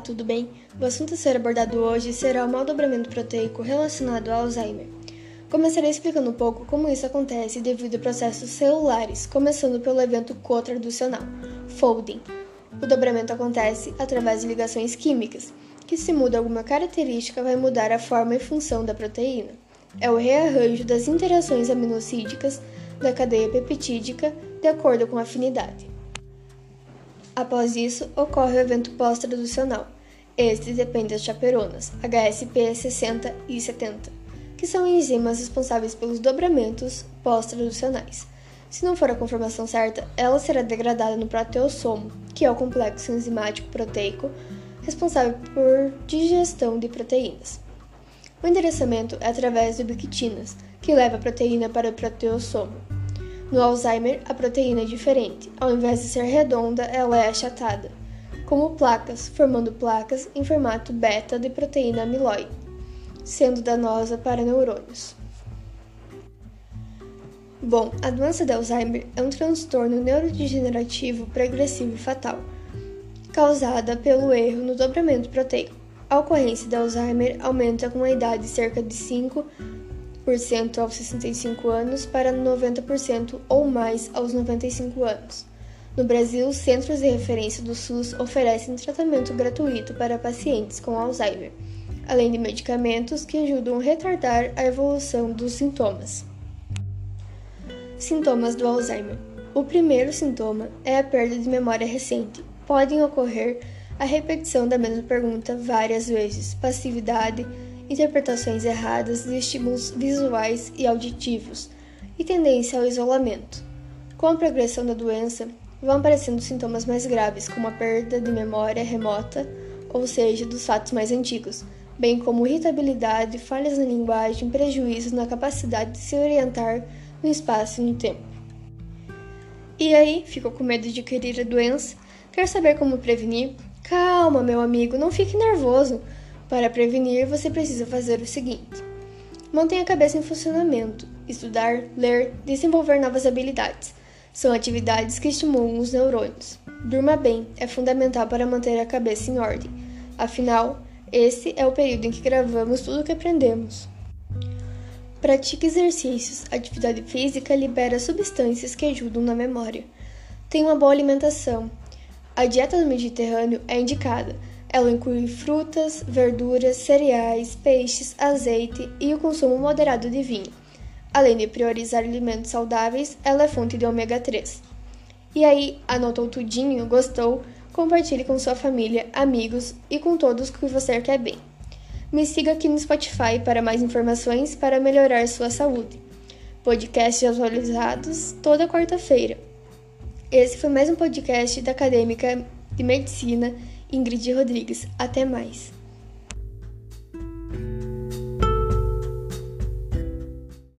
tudo bem? O assunto a ser abordado hoje será o maldobramento proteico relacionado ao Alzheimer. Começarei explicando um pouco como isso acontece devido a processos celulares, começando pelo evento co-traducional, folding. O dobramento acontece através de ligações químicas, que se muda alguma característica vai mudar a forma e função da proteína. É o rearranjo das interações aminocídicas da cadeia peptídica de acordo com a afinidade. Após isso, ocorre o evento pós-traducional. Este depende das chaperonas, HSP 60 e 70, que são enzimas responsáveis pelos dobramentos pós-traducionais. Se não for a conformação certa, ela será degradada no proteossomo, que é o complexo enzimático proteico responsável por digestão de proteínas. O endereçamento é através de ubiquitinas, que leva a proteína para o proteossomo. No Alzheimer, a proteína é diferente. Ao invés de ser redonda, ela é achatada, como placas, formando placas em formato beta de proteína amiloide, sendo danosa para neurônios. Bom, a doença de Alzheimer é um transtorno neurodegenerativo progressivo e fatal causada pelo erro no dobramento proteico. A ocorrência de Alzheimer aumenta com a idade de cerca de 5% aos 65 anos para 90% ou mais aos 95 anos. No Brasil, os centros de referência do SUS oferecem tratamento gratuito para pacientes com Alzheimer, além de medicamentos que ajudam a retardar a evolução dos sintomas. Sintomas do Alzheimer: O primeiro sintoma é a perda de memória recente, podem ocorrer a repetição da mesma pergunta várias vezes, passividade, interpretações erradas de estímulos visuais e auditivos e tendência ao isolamento. Com a progressão da doença, vão aparecendo sintomas mais graves, como a perda de memória remota, ou seja, dos fatos mais antigos, bem como irritabilidade, falhas na linguagem, prejuízos na capacidade de se orientar no espaço e no tempo. E aí, ficou com medo de adquirir a doença? Quer saber como prevenir? Calma, meu amigo, não fique nervoso. Para prevenir, você precisa fazer o seguinte: mantenha a cabeça em funcionamento, estudar, ler, desenvolver novas habilidades. São atividades que estimulam os neurônios. Durma bem, é fundamental para manter a cabeça em ordem. Afinal, esse é o período em que gravamos tudo o que aprendemos. Pratique exercícios. Atividade física libera substâncias que ajudam na memória. Tenha uma boa alimentação. A dieta do Mediterrâneo é indicada. Ela inclui frutas, verduras, cereais, peixes, azeite e o consumo moderado de vinho. Além de priorizar alimentos saudáveis, ela é fonte de ômega 3. E aí, anotou tudinho? Gostou? Compartilhe com sua família, amigos e com todos que você quer bem. Me siga aqui no Spotify para mais informações para melhorar sua saúde. Podcasts atualizados toda quarta-feira. Esse foi mais um podcast da acadêmica de medicina Ingrid Rodrigues. Até mais.